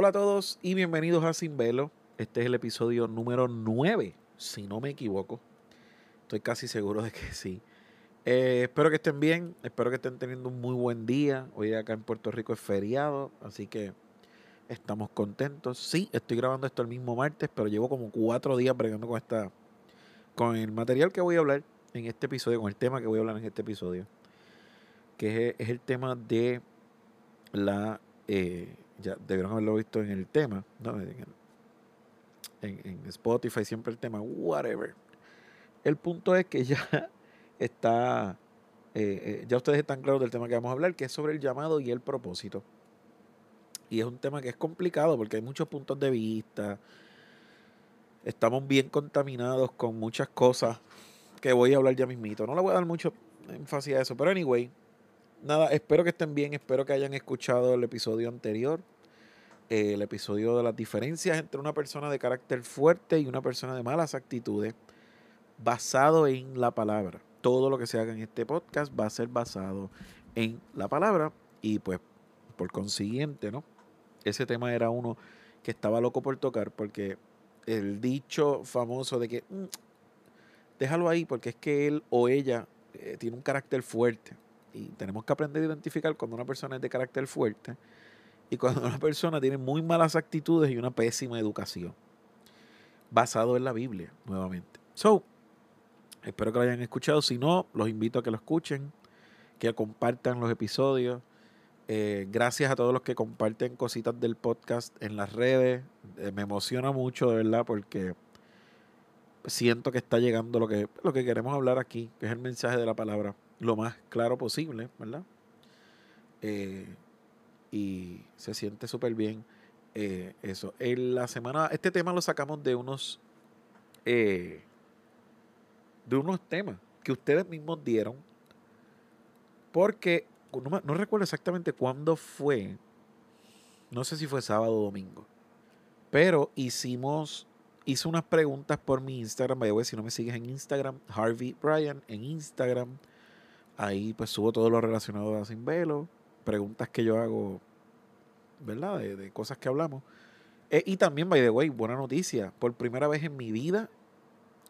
Hola a todos y bienvenidos a Sin Velo. Este es el episodio número 9, si no me equivoco. Estoy casi seguro de que sí. Eh, espero que estén bien, espero que estén teniendo un muy buen día. Hoy acá en Puerto Rico es feriado, así que estamos contentos. Sí, estoy grabando esto el mismo martes, pero llevo como cuatro días bregando con esta, con el material que voy a hablar en este episodio, con el tema que voy a hablar en este episodio, que es, el tema de la eh, ya debieron haberlo visto en el tema, ¿no? en, Spotify siempre el tema, whatever. El punto es que ya está, eh, eh, ya ustedes están claros del tema que vamos a hablar, que es sobre el llamado y el propósito. Y es un tema que es complicado porque hay muchos puntos de vista. Estamos bien contaminados con muchas cosas que voy a hablar ya mismito. No le voy a dar mucho énfasis a eso, pero anyway, nada, espero que estén bien, espero que hayan escuchado el episodio anterior, eh, el episodio de las diferencias entre una persona de carácter fuerte y una persona de malas actitudes, basado en la palabra. Todo lo que se haga en este podcast va a ser basado en la palabra y pues por consiguiente, ¿no? Ese tema era uno que estaba loco por tocar porque el dicho famoso de que mm, déjalo ahí porque es que él o ella eh, tiene un carácter fuerte y tenemos que aprender a identificar cuando una persona es de carácter fuerte y cuando una persona tiene muy malas actitudes y una pésima educación. Basado en la Biblia, nuevamente. So, espero que lo hayan escuchado. Si no, los invito a que lo escuchen, que compartan los episodios. Eh, gracias a todos los que comparten cositas del podcast en las redes. Eh, me emociona mucho, de verdad, porque siento que está llegando lo que, lo que queremos hablar aquí, que es el mensaje de la palabra lo más claro posible, ¿verdad? Eh, y se siente súper bien eh, eso. En la semana, este tema lo sacamos de unos, eh, de unos temas que ustedes mismos dieron, porque no, recuerdo exactamente cuándo fue, no sé si fue sábado o domingo, pero hicimos, hice unas preguntas por mi Instagram, vaya, si no me sigues en Instagram, Harvey Bryan en Instagram, Ahí pues subo todo lo relacionado a Sin Velo, preguntas que yo hago, ¿verdad? De, cosas que hablamos. Eh, y también, by the way, buena noticia. Por primera vez en mi vida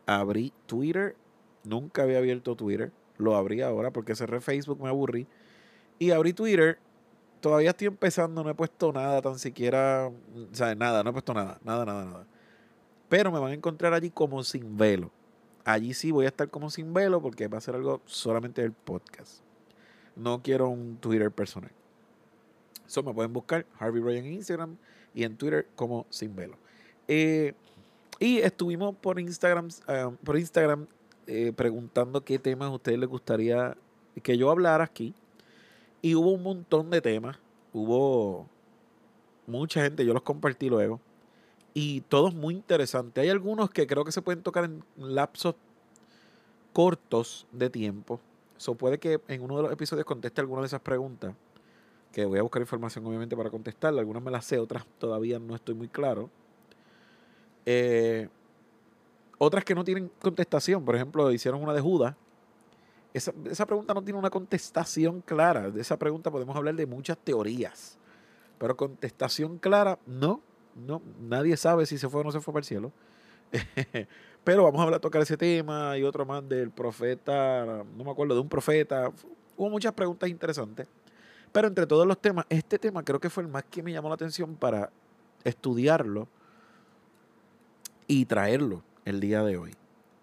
abrí Twitter. Nunca había abierto Twitter. Lo abrí ahora porque cerré Facebook, me aburrí. Y abrí Twitter. Todavía estoy empezando, no he puesto nada, tan siquiera. O sea, nada, no he puesto nada, nada, nada, nada. Pero me van a encontrar allí como sin velo. Allí sí voy a estar como sin velo porque va a ser algo solamente del podcast. No quiero un Twitter personal. Eso me pueden buscar Harvey Ryan en Instagram y en Twitter como sin velo. Eh, y estuvimos por Instagram, eh, por Instagram eh, preguntando qué temas a ustedes les gustaría que yo hablara aquí. Y hubo un montón de temas. Hubo mucha gente, yo los compartí luego y todos muy interesantes. Hay algunos que creo que se pueden tocar en lapsos cortos de tiempo. Eso puede que en uno de los episodios conteste alguna de esas preguntas, que voy a buscar información obviamente para contestarla. Algunas me las sé, otras todavía no estoy muy claro. Eh, otras que no tienen contestación, por ejemplo, hicieron una de Judas. Esa, esa pregunta no tiene una contestación clara. De esa pregunta podemos hablar de muchas teorías. Pero contestación clara, no no, nadie sabe si se fue o no se fue para el cielo. Pero vamos a hablar, tocar ese tema y otro más del profeta, no me acuerdo, de un profeta. Hubo muchas preguntas interesantes. Pero entre todos los temas, este tema creo que fue el más que me llamó la atención para estudiarlo y traerlo el día de hoy.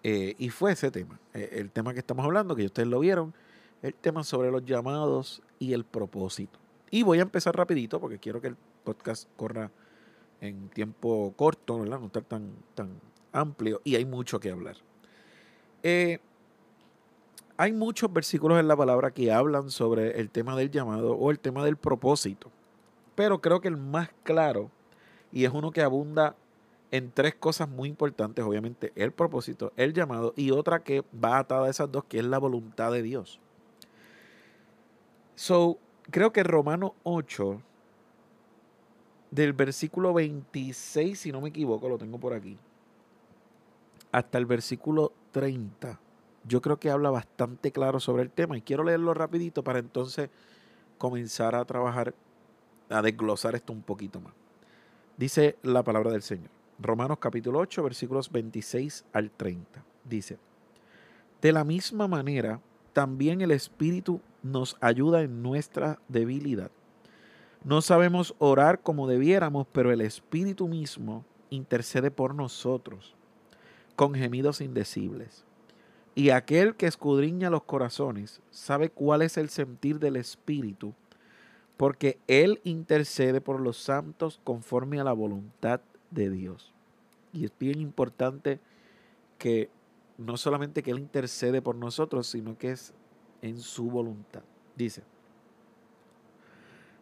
Eh, y fue ese tema, eh, el tema que estamos hablando, que ustedes lo vieron, el tema sobre los llamados y el propósito. Y voy a empezar rapidito porque quiero que el podcast corra en tiempo corto, ¿verdad? No estar tan, tan amplio y hay mucho que hablar. Eh, hay muchos versículos en la palabra que hablan sobre el tema del llamado o el tema del propósito, pero creo que el más claro, y es uno que abunda en tres cosas muy importantes, obviamente el propósito, el llamado y otra que va atada a esas dos, que es la voluntad de Dios. So, creo que Romano 8 del versículo 26, si no me equivoco, lo tengo por aquí, hasta el versículo 30. Yo creo que habla bastante claro sobre el tema y quiero leerlo rapidito para entonces comenzar a trabajar, a desglosar esto un poquito más. Dice la palabra del Señor. Romanos capítulo 8, versículos 26 al 30. Dice, de la misma manera, también el Espíritu nos ayuda en nuestra debilidad. No sabemos orar como debiéramos, pero el Espíritu mismo intercede por nosotros con gemidos indecibles. Y aquel que escudriña los corazones sabe cuál es el sentir del Espíritu, porque Él intercede por los santos conforme a la voluntad de Dios. Y es bien importante que no solamente que Él intercede por nosotros, sino que es en su voluntad. Dice,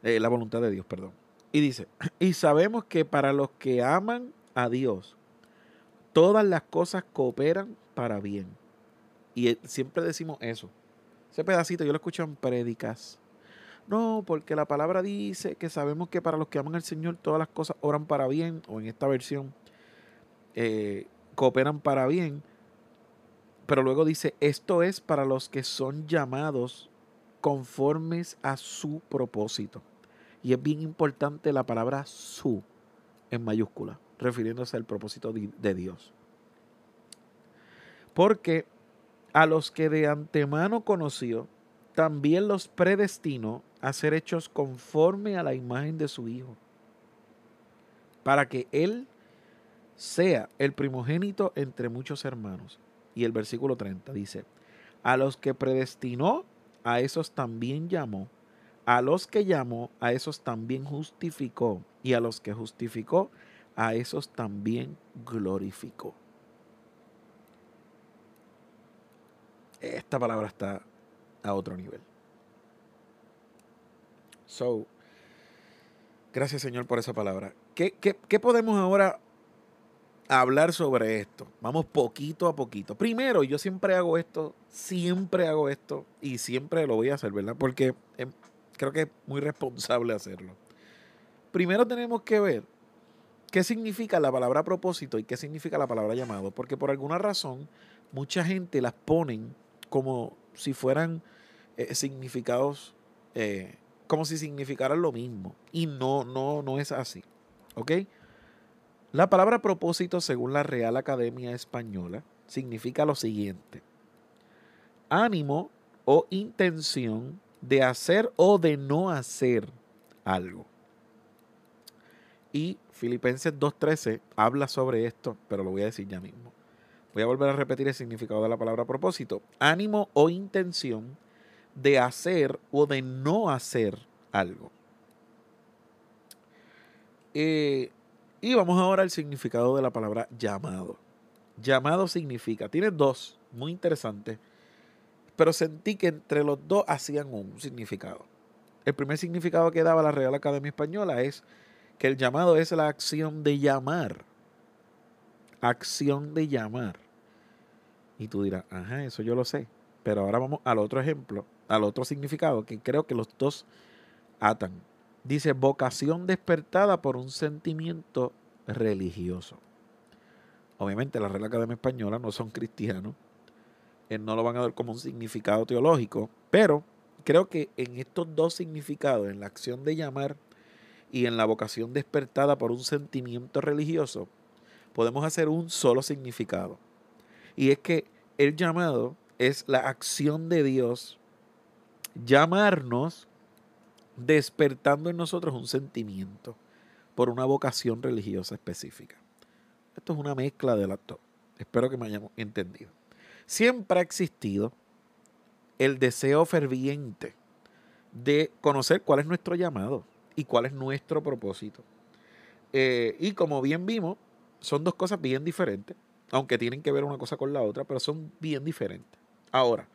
eh, la voluntad de Dios, perdón. Y dice, y sabemos que para los que aman a Dios, todas las cosas cooperan para bien. Y eh, siempre decimos eso. Ese pedacito yo lo escucho en prédicas. No, porque la palabra dice que sabemos que para los que aman al Señor todas las cosas oran para bien, o en esta versión, eh, cooperan para bien. Pero luego dice, esto es para los que son llamados conformes a su propósito. Y es bien importante la palabra su en mayúscula refiriéndose al propósito de Dios. Porque a los que de antemano conoció, también los predestinó a ser hechos conforme a la imagen de su Hijo, para que Él sea el primogénito entre muchos hermanos. Y el versículo 30 dice, a los que predestinó, a esos también llamó, a los que llamó, a esos también justificó, y a los que justificó, a esos también glorificó. Esta palabra está a otro nivel. So, gracias Señor por esa palabra. ¿Qué, qué podemos ahora hablar sobre esto? Vamos poquito a poquito. Primero, yo siempre hago esto, siempre hago esto y siempre lo voy a hacer, ¿verdad? Porque em, creo que es muy responsable hacerlo. Primero tenemos que ver ¿Qué significa la palabra propósito y qué significa la palabra llamado? Porque por alguna razón mucha gente las ponen como si fueran eh, significados, eh, como si significaran lo mismo. Y no, no, no es así. ¿Ok? La palabra propósito, según la Real Academia Española, significa lo siguiente. Ánimo o intención de hacer o de no hacer algo. Y Filipenses 2.13 habla sobre esto, pero lo voy a decir ya mismo. Voy a volver a repetir el significado de la palabra propósito. Ánimo o intención de hacer o de no hacer algo. Eh, y vamos ahora al significado de la palabra llamado. Llamado significa, tiene dos, muy interesantes, pero sentí que entre los dos hacían un significado. El primer significado que daba la Real Academia Española es que el llamado es la acción de llamar. Acción de llamar. Y tú dirás, ajá, eso yo lo sé. Pero ahora vamos al otro ejemplo, al otro significado, que creo que los dos atan. Dice, vocación despertada por un sentimiento religioso. Obviamente la Real Academia Española no son cristianos, no lo van a dar como un significado teológico, pero creo que en estos dos significados, en la acción de llamar y en la vocación despertada por un sentimiento religioso, podemos hacer un solo significado. Y es que el llamado es la acción de Dios llamarnos despertando en nosotros un sentimiento por una vocación religiosa específica. Esto es una mezcla de las dos. Espero que me hayamos entendido. Siempre ha existido el deseo ferviente de conocer cuál es nuestro llamado y cuál es nuestro propósito. Eh, y como bien vimos, son dos cosas bien diferentes, aunque tienen que ver una cosa con la otra, pero son bien diferentes. Ahora,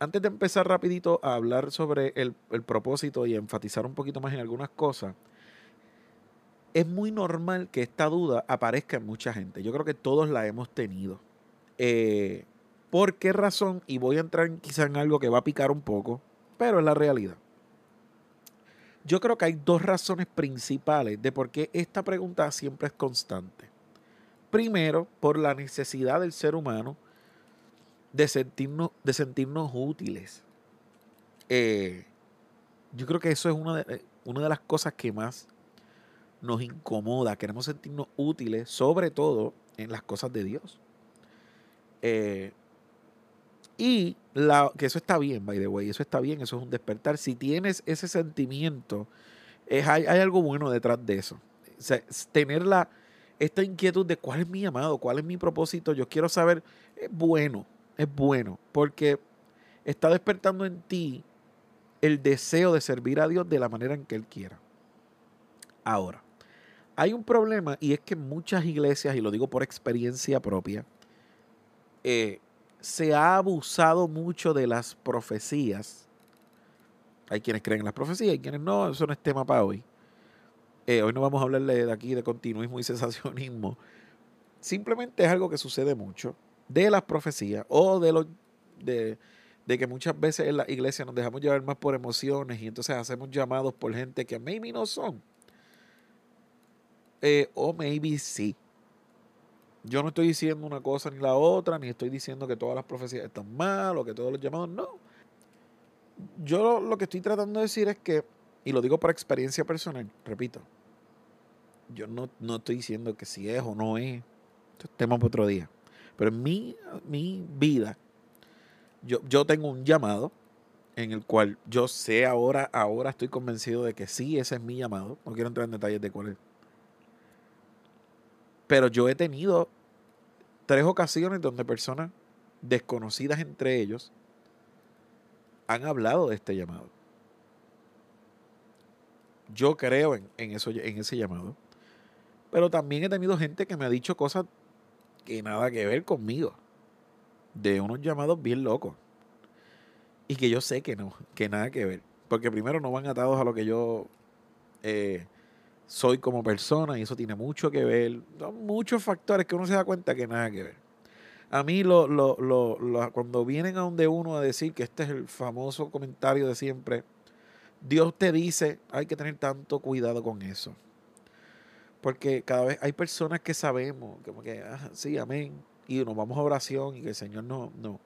antes de empezar rapidito a hablar sobre el, propósito y enfatizar un poquito más en algunas cosas, es muy normal que esta duda aparezca en mucha gente. Yo creo que todos la hemos tenido. Eh, ¿Por qué razón? Y voy a entrar quizá en algo que va a picar un poco, pero es la realidad. Yo creo que hay dos razones principales de por qué esta pregunta siempre es constante. Primero, por la necesidad del ser humano de sentirnos, de sentirnos útiles. Eh, yo creo que eso es una de, eh, una de las cosas que más nos incomoda, queremos sentirnos útiles, sobre todo en las cosas de Dios. Eh, y la, que eso está bien, by the way, eso está bien, eso es un despertar. Si tienes ese sentimiento, es, hay, hay algo bueno detrás de eso. tener la, esta inquietud de cuál es mi llamado, cuál es mi propósito, yo quiero saber, es bueno, es bueno, porque está despertando en ti el deseo de servir a Dios de la manera en que Él quiera. Ahora, hay un problema y es que muchas iglesias, y lo digo por experiencia propia, eh, se ha abusado mucho de las profecías. Hay quienes creen en las profecías, hay quienes no, eso no es tema para hoy. Eh, hoy no vamos a hablarle de aquí de continuismo y sensacionismo. Simplemente es algo que sucede mucho de las profecías o de de, de que muchas veces en la iglesia nos dejamos llevar más por emociones y entonces hacemos llamados por gente que maybe no son. Eh, o maybe sí. Yo no estoy diciendo una cosa ni la otra, ni estoy diciendo que todas las profecías están mal o que todos los llamados no. Yo lo que estoy tratando de decir es que, y lo digo por experiencia personal, repito, yo no, no estoy diciendo que si es o no es, esto es tema para otro día. Pero en mi, mi vida, yo, yo tengo un llamado en el cual yo sé ahora, ahora estoy convencido de que sí, ese es mi llamado. No quiero entrar en detalles de cuál es pero yo he tenido tres ocasiones donde personas desconocidas entre ellos han hablado de este llamado. Yo creo en, eso, en ese llamado. Pero también he tenido gente que me ha dicho cosas que nada que ver conmigo. De unos llamados bien locos. Y que yo sé que no, que nada que ver. Porque primero no van atados a lo que yo eh, soy como persona y eso tiene mucho que ver. Son muchos factores que uno se da cuenta que nada que ver. A mí lo, lo, lo, cuando vienen a donde uno a decir que este es el famoso comentario de siempre, Dios te dice, hay que tener tanto cuidado con eso. Porque cada vez hay personas que sabemos, como que, ah, sí, amén, y nos vamos a oración y que el Señor no, no,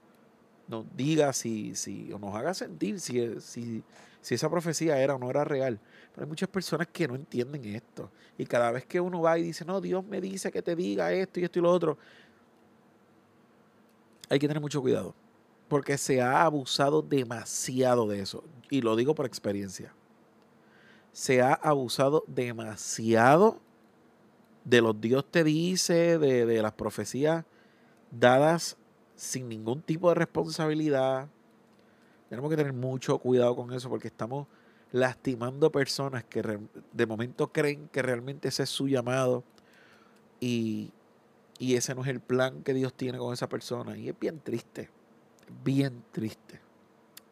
nos diga si, si, o nos haga sentir si, si, si esa profecía era o no era real. Pero hay muchas personas que no entienden esto. Y cada vez que uno va y dice, no, Dios me dice que te diga esto y esto y lo otro, hay que tener mucho cuidado. Porque se ha abusado demasiado de eso. Y lo digo por experiencia. Se ha abusado demasiado de los Dios te dice, de, de las profecías dadas sin ningún tipo de responsabilidad. Tenemos que tener mucho cuidado con eso porque estamos lastimando personas que de momento creen que realmente ese es su llamado y, y ese no es el plan que Dios tiene con esa persona. Y es bien triste, bien triste.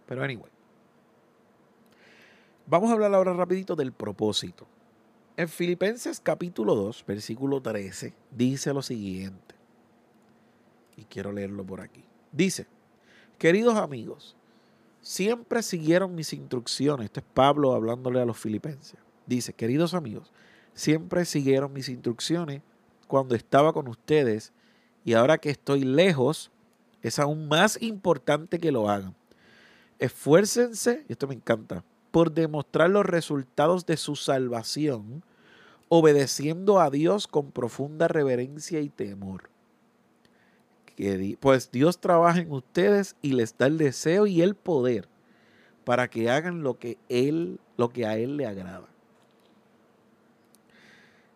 Pero anyway. Vamos a hablar ahora rapidito del propósito. En Filipenses capítulo 2, versículo 13, dice lo siguiente. Y quiero leerlo por aquí. Dice, queridos amigos, siempre siguieron mis instrucciones. Este es Pablo hablándole a los filipenses. Dice, queridos amigos, siempre siguieron mis instrucciones cuando estaba con ustedes y ahora que estoy lejos, es aún más importante que lo hagan. Esfuércense, y esto me encanta, por demostrar los resultados de su salvación, obedeciendo a Dios con profunda reverencia y temor pues Dios trabaja en ustedes y les da el deseo y el poder para que hagan lo que él, lo que a él le agrada.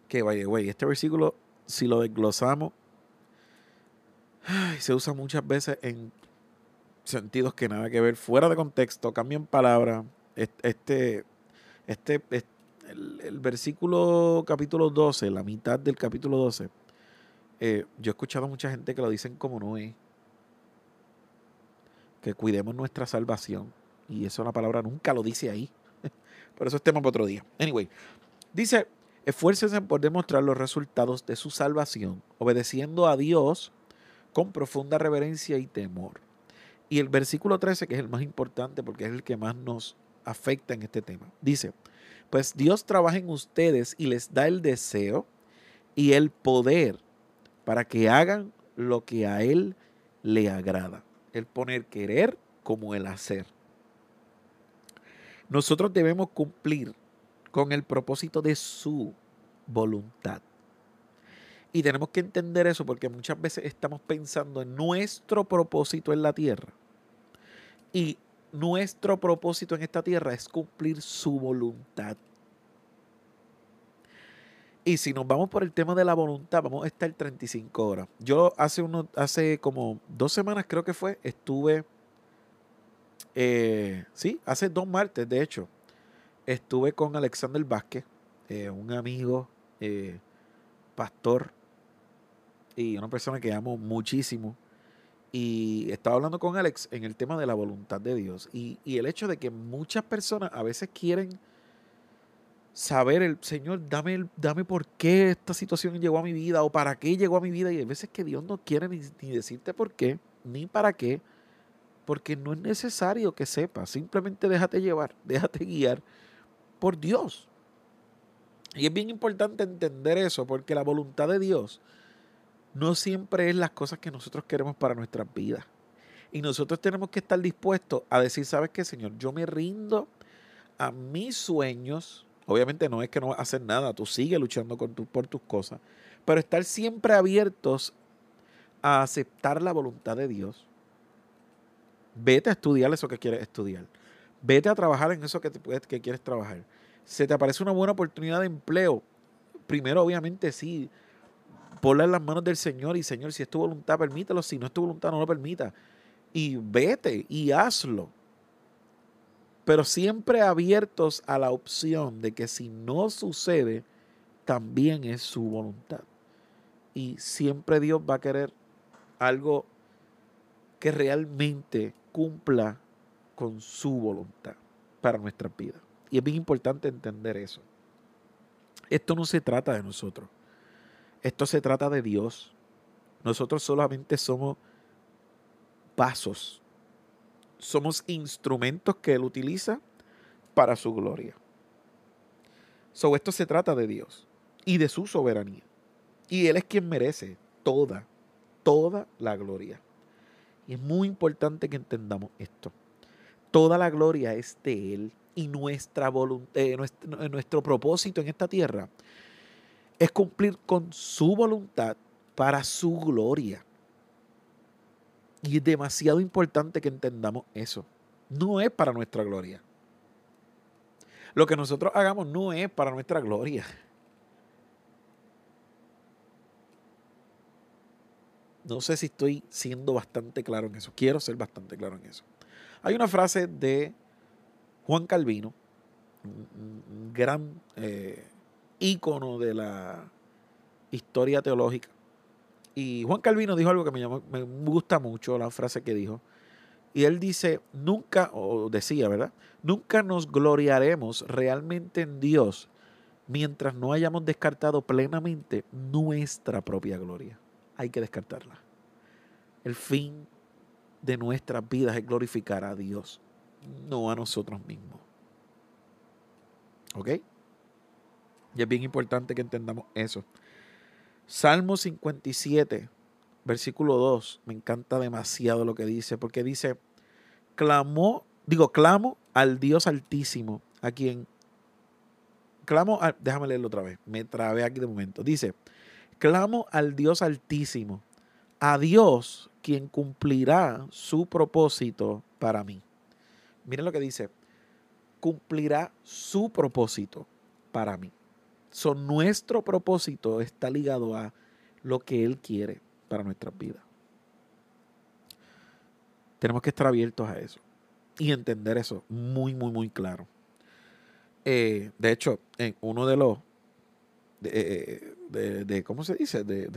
Que vaya, güey, este versículo, si lo desglosamos, se usa muchas veces en sentidos que nada que ver, fuera de contexto, cambian palabras. Este, este, el, versículo capítulo 12, la mitad del capítulo 12, eh, yo he escuchado a mucha gente que lo dicen como no es. Que cuidemos nuestra salvación. Y eso la palabra nunca lo dice ahí. Por eso es tema para otro día. Anyway, dice, esfuércense por demostrar los resultados de su salvación, obedeciendo a Dios con profunda reverencia y temor. Y el versículo 13, que es el más importante porque es el que más nos afecta en este tema, dice, pues Dios trabaja en ustedes y les da el deseo y el poder para que hagan lo que a Él le agrada. El poner querer como el hacer. Nosotros debemos cumplir con el propósito de su voluntad. Y tenemos que entender eso porque muchas veces estamos pensando en nuestro propósito en la tierra. Y nuestro propósito en esta tierra es cumplir su voluntad. Y si nos vamos por el tema de la voluntad, vamos a estar 35 horas. Yo hace, uno, hace como dos semanas creo que fue, estuve, eh, sí, hace dos martes de hecho, estuve con Alexander Vázquez, eh, un amigo, eh, pastor y una persona que amo muchísimo. Y estaba hablando con Alex en el tema de la voluntad de Dios y, y el hecho de que muchas personas a veces quieren saber el Señor, dame, dame por qué esta situación llegó a mi vida o para qué llegó a mi vida. Y hay veces que Dios no quiere ni, decirte por qué, ni para qué, porque no es necesario que sepas. Simplemente déjate llevar, déjate guiar por Dios. Y es bien importante entender eso, porque la voluntad de Dios no siempre es las cosas que nosotros queremos para nuestras vidas. Y nosotros tenemos que estar dispuestos a decir, ¿sabes qué, Señor? Yo me rindo a mis sueños, Obviamente no es que no vas nada, tú sigues luchando por tus cosas, pero estar siempre abiertos a aceptar la voluntad de Dios. Vete a estudiar eso que quieres estudiar. Vete a trabajar en eso que, que quieres trabajar. Se te aparece una buena oportunidad de empleo. Primero, obviamente, sí. Ponla las manos del Señor y Señor, si es tu voluntad, permítelo. Si no es tu voluntad, no lo permita. Y vete y hazlo pero siempre abiertos a la opción de que si no sucede, también es su voluntad. Y siempre Dios va a querer algo que realmente cumpla con su voluntad para nuestra vida. Y es bien importante entender eso. Esto no se trata de nosotros. Esto se trata de Dios. Nosotros solamente somos pasos somos instrumentos que Él utiliza para su gloria. Sobre esto se trata de Dios y de su soberanía. Y Él es quien merece toda, toda la gloria. Y es muy importante que entendamos esto. Toda la gloria es de Él y nuestra eh, nuestro, nuestro propósito en esta tierra es cumplir con su voluntad para su gloria. Y es demasiado importante que entendamos eso. No es para nuestra gloria. Lo que nosotros hagamos no es para nuestra gloria. No sé si estoy siendo bastante claro en eso. Quiero ser bastante claro en eso. Hay una frase de Juan Calvino, un gran eh, ícono de la historia teológica, y Juan Calvino dijo algo que me, me gusta mucho, la frase que dijo. Y él dice, nunca, o decía, ¿verdad? Nunca nos gloriaremos realmente en Dios mientras no hayamos descartado plenamente nuestra propia gloria. Hay que descartarla. El fin de nuestras vidas es glorificar a Dios, no a nosotros mismos. ¿Ok? Y es bien importante que entendamos eso. Salmo 57, versículo 2, me encanta demasiado lo que dice, porque dice, clamó, digo, clamo al Dios altísimo, a quien, clamo, déjame leerlo otra vez, me trabé aquí de momento, dice, clamo al Dios altísimo, a Dios quien cumplirá su propósito para mí. Miren lo que dice, cumplirá su propósito para mí. So, nuestro propósito está ligado a lo que Él quiere para nuestras vidas. Tenemos que estar abiertos a eso y entender eso muy, muy, muy claro. Eh, de hecho, en uno de los, de, eh, ¿cómo se dice? De,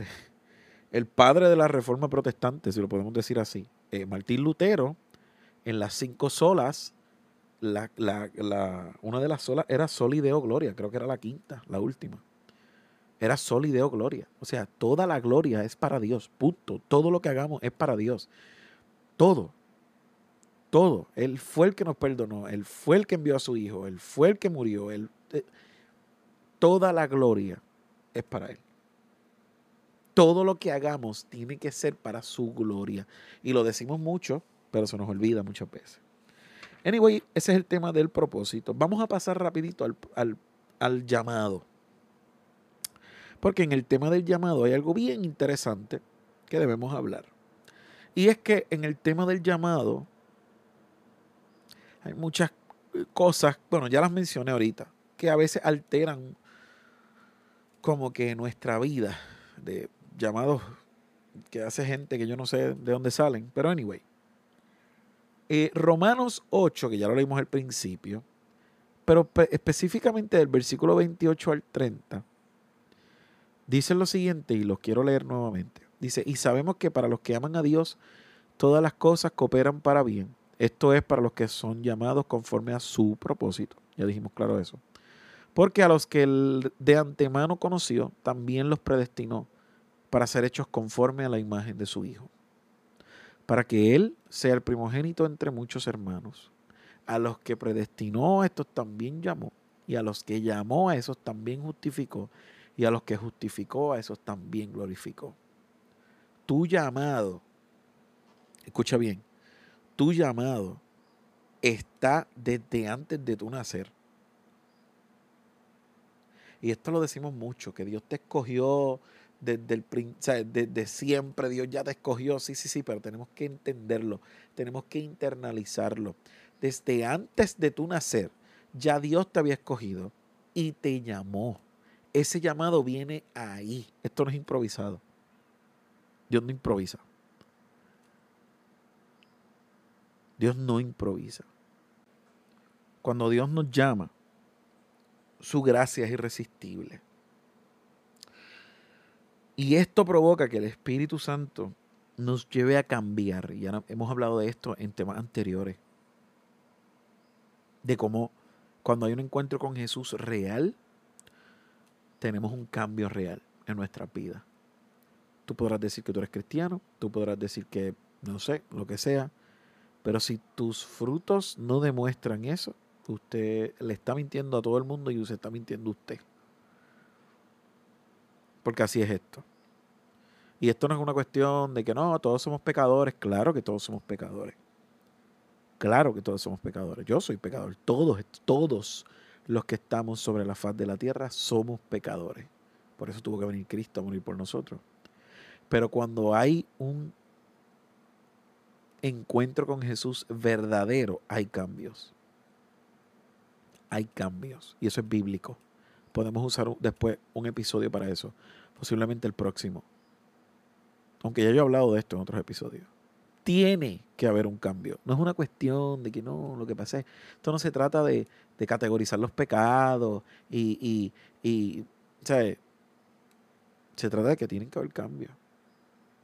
el padre de la reforma protestante, si lo podemos decir así, eh, Martín Lutero, en las cinco solas, la, la, una de las solas era Sol y Deo Gloria, creo que era la quinta, la última. Era Sol y Deo Gloria. O sea, toda la gloria es para Dios, punto. Todo lo que hagamos es para Dios. Todo. Todo. Él fue el que nos perdonó, Él fue el que envió a su Hijo, Él fue el que murió. Él, eh, toda la gloria es para Él. Todo lo que hagamos tiene que ser para su gloria. Y lo decimos mucho, pero se nos olvida muchas veces. Anyway, ese es el tema del propósito. Vamos a pasar rapidito al, llamado. Porque en el tema del llamado hay algo bien interesante que debemos hablar. Y es que en el tema del llamado hay muchas cosas, bueno, ya las mencioné ahorita, que a veces alteran como que nuestra vida de llamados que hace gente que yo no sé de dónde salen, pero anyway. Eh, Romanos 8, que ya lo leímos al principio, pero específicamente del versículo 28 al 30, dice lo siguiente y lo quiero leer nuevamente. Dice, y sabemos que para los que aman a Dios, todas las cosas cooperan para bien. Esto es para los que son llamados conforme a su propósito. Ya dijimos claro eso. Porque a los que él de antemano conoció, también los predestinó para ser hechos conforme a la imagen de su Hijo. Para que Él sea el primogénito entre muchos hermanos. A los que predestinó, a estos también llamó. Y a los que llamó, a esos también justificó. Y a los que justificó, a esos también glorificó. Tu llamado, escucha bien, tu llamado está desde antes de tu nacer. Y esto lo decimos mucho, que Dios te escogió desde, el, desde siempre, Dios ya te escogió, sí, sí, sí, pero tenemos que entenderlo, tenemos que internalizarlo. Desde antes de tu nacer, ya Dios te había escogido y te llamó. Ese llamado viene ahí. Esto no es improvisado. Dios no improvisa. Dios no improvisa. Cuando Dios nos llama, su gracia es irresistible. Y esto provoca que el Espíritu Santo nos lleve a cambiar. Ya hemos hablado de esto en temas anteriores. De cómo cuando hay un encuentro con Jesús real, tenemos un cambio real en nuestra vida. Tú podrás decir que tú eres cristiano, tú podrás decir que, no sé, lo que sea, pero si tus frutos no demuestran eso, usted le está mintiendo a todo el mundo y usted está mintiendo a usted. Porque así es esto. Y esto no es una cuestión de que no, todos somos pecadores. Claro que todos somos pecadores. Claro que todos somos pecadores. Yo soy pecador. Todos, todos los que estamos sobre la faz de la tierra somos pecadores. Por eso tuvo que venir Cristo a morir por nosotros. Pero cuando hay un encuentro con Jesús verdadero, hay cambios. Hay cambios. Y eso es bíblico. Podemos usar después un episodio para eso. Posiblemente el próximo. Aunque ya yo he hablado de esto en otros episodios. Tiene que haber un cambio. No es una cuestión de que no, lo que pasa es. Esto no se trata de, categorizar los pecados y, y Se trata de que tienen que haber cambios.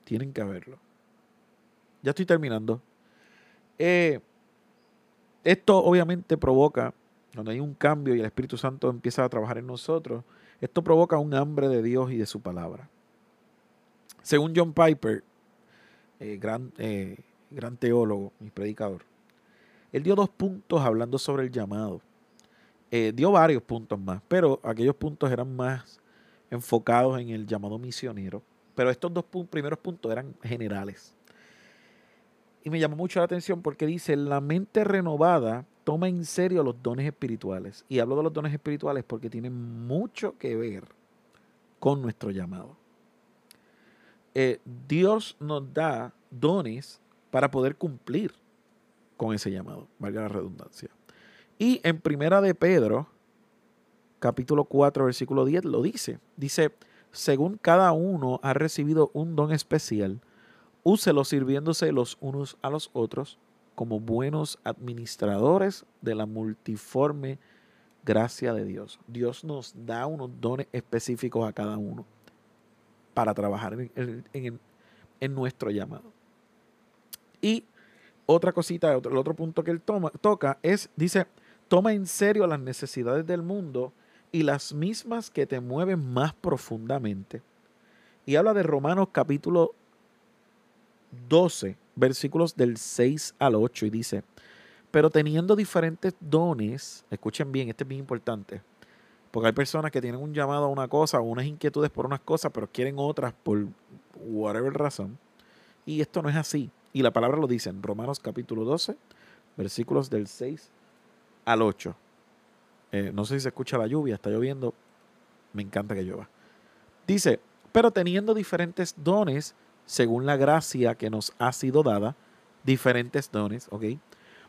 Tienen que haberlo. Ya estoy terminando. Eh, esto obviamente provoca, cuando hay un cambio y el Espíritu Santo empieza a trabajar en nosotros, esto provoca un hambre de Dios y de su palabra. Según John Piper, eh, gran, eh, gran teólogo y predicador, él dio dos puntos hablando sobre el llamado. dio varios puntos más, pero aquellos puntos eran más enfocados en el llamado misionero. Pero estos dos primeros puntos eran generales. Y me llamó mucho la atención porque dice, la mente renovada toma en serio los dones espirituales. Y hablo de los dones espirituales porque tienen mucho que ver con nuestro llamado. Eh, Dios nos da dones para poder cumplir con ese llamado, valga la redundancia. Y en Primera de Pedro, capítulo 4, versículo 10, lo dice. Dice, según cada uno ha recibido un don especial, úselo sirviéndose los unos a los otros como buenos administradores de la multiforme gracia de Dios. Dios nos da unos dones específicos a cada uno para trabajar en, nuestro llamado. Y otra cosita, el otro punto que él toca es, dice, toma en serio las necesidades del mundo y las mismas que te mueven más profundamente. Y habla de Romanos capítulo 12, versículos del 6 al 8, y dice, pero teniendo diferentes dones, escuchen bien, este es bien importante, porque hay personas que tienen un llamado a una cosa o unas inquietudes por unas cosas, pero quieren otras por whatever razón. Y esto no es así. Y la palabra lo dice en Romanos capítulo 12, versículos del 6 al 8. Eh, no sé si se escucha la lluvia, está lloviendo. Me encanta que llueva. Dice, pero teniendo diferentes dones, según la gracia que nos ha sido dada, diferentes dones, ¿ok?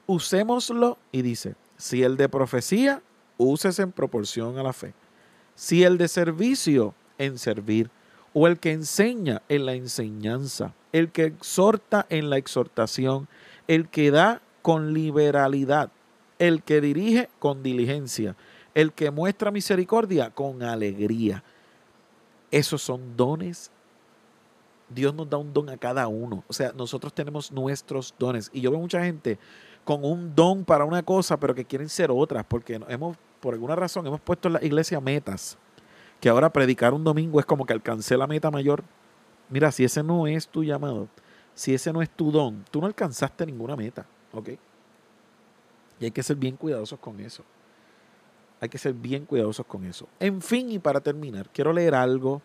Usémoslo y dice, si el de profecía, úsese en proporción a la fe. Si el de servicio, en servir. O el que enseña, en la enseñanza. El que exhorta, en la exhortación. El que da con liberalidad. El que dirige, con diligencia. El que muestra misericordia, con alegría. Esos son dones Dios nos da un don a cada uno. O sea, nosotros tenemos nuestros dones. Y yo veo mucha gente con un don para una cosa, pero que quieren ser otras, porque hemos, por alguna razón, hemos puesto en la iglesia metas. Que ahora predicar un domingo es como que alcancé la meta mayor. Mira, si ese no es tu llamado, si ese no es tu don, tú no alcanzaste ninguna meta. ¿Ok? Y hay que ser bien cuidadosos con eso. Hay que ser bien cuidadosos con eso. En fin, y para terminar, quiero leer algo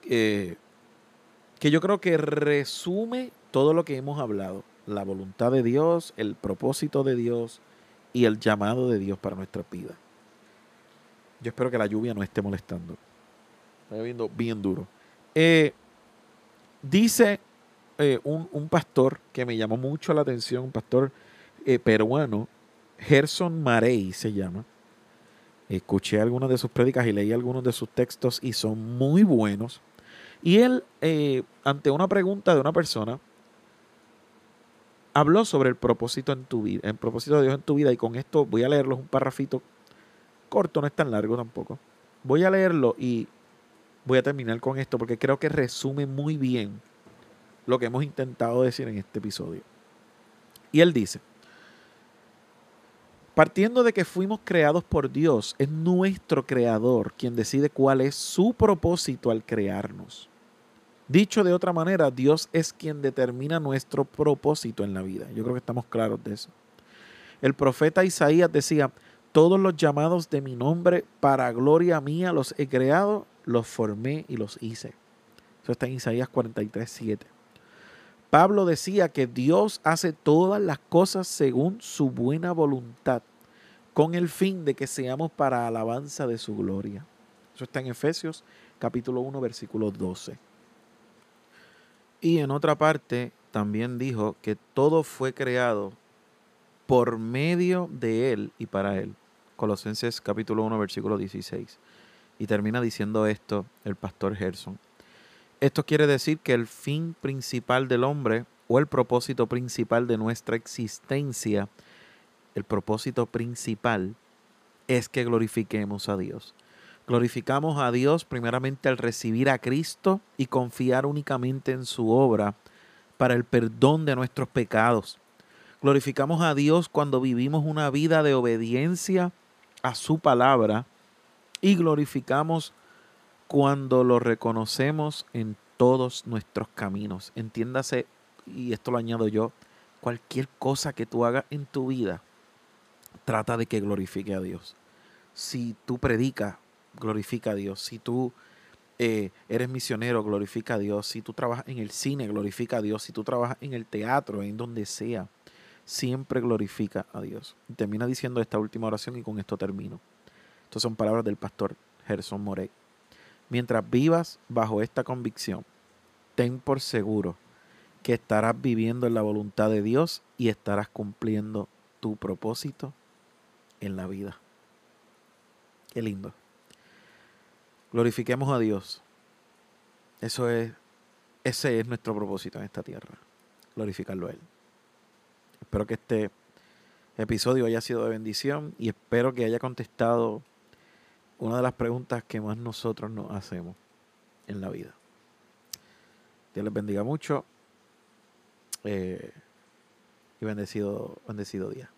que que yo creo que resume todo lo que hemos hablado. La voluntad de Dios, el propósito de Dios y el llamado de Dios para nuestra vida. Yo espero que la lluvia no esté molestando. Está viendo bien duro. Eh, dice eh, un, pastor que me llamó mucho la atención, un pastor eh, peruano, Gerson Marey se llama. Escuché algunas de sus prédicas y leí algunos de sus textos y son muy buenos. Y él, eh, ante una pregunta de una persona, habló sobre el propósito en tu vida, el propósito de Dios en tu vida. Y con esto voy a leerlo, un parrafito corto, no es tan largo tampoco. Voy a leerlo y voy a terminar con esto porque creo que resume muy bien lo que hemos intentado decir en este episodio. Y él dice, partiendo de que fuimos creados por Dios, es nuestro creador quien decide cuál es su propósito al crearnos. Dicho de otra manera, Dios es quien determina nuestro propósito en la vida. Yo creo que estamos claros de eso. El profeta Isaías decía, todos los llamados de mi nombre para gloria mía los he creado, los formé y los hice. Eso está en Isaías 43, 7. Pablo decía que Dios hace todas las cosas según su buena voluntad, con el fin de que seamos para alabanza de su gloria. Eso está en Efesios capítulo 1, versículo 12. Y en otra parte también dijo que todo fue creado por medio de Él y para Él. Colosenses capítulo 1, versículo 16. Y termina diciendo esto el pastor Gerson. Esto quiere decir que el fin principal del hombre o el propósito principal de nuestra existencia, el propósito principal es que glorifiquemos a Dios. Glorificamos a Dios primeramente al recibir a Cristo y confiar únicamente en su obra para el perdón de nuestros pecados. Glorificamos a Dios cuando vivimos una vida de obediencia a su palabra y glorificamos cuando lo reconocemos en todos nuestros caminos. Entiéndase, y esto lo añado yo, cualquier cosa que tú hagas en tu vida, trata de que glorifique a Dios. Si tú predicas, glorifica a Dios. Si tú eh, eres misionero, glorifica a Dios. Si tú trabajas en el cine, glorifica a Dios. Si tú trabajas en el teatro, en donde sea, siempre glorifica a Dios. Y termina diciendo esta última oración y con esto termino. Estas son palabras del pastor Gerson Morey. Mientras vivas bajo esta convicción, ten por seguro que estarás viviendo en la voluntad de Dios y estarás cumpliendo tu propósito en la vida. Qué lindo. Glorifiquemos a Dios. Eso es, ese es nuestro propósito en esta tierra. Glorificarlo a Él. Espero que este episodio haya sido de bendición y espero que haya contestado una de las preguntas que más nosotros nos hacemos en la vida. Dios les bendiga mucho eh, y bendecido, bendecido día.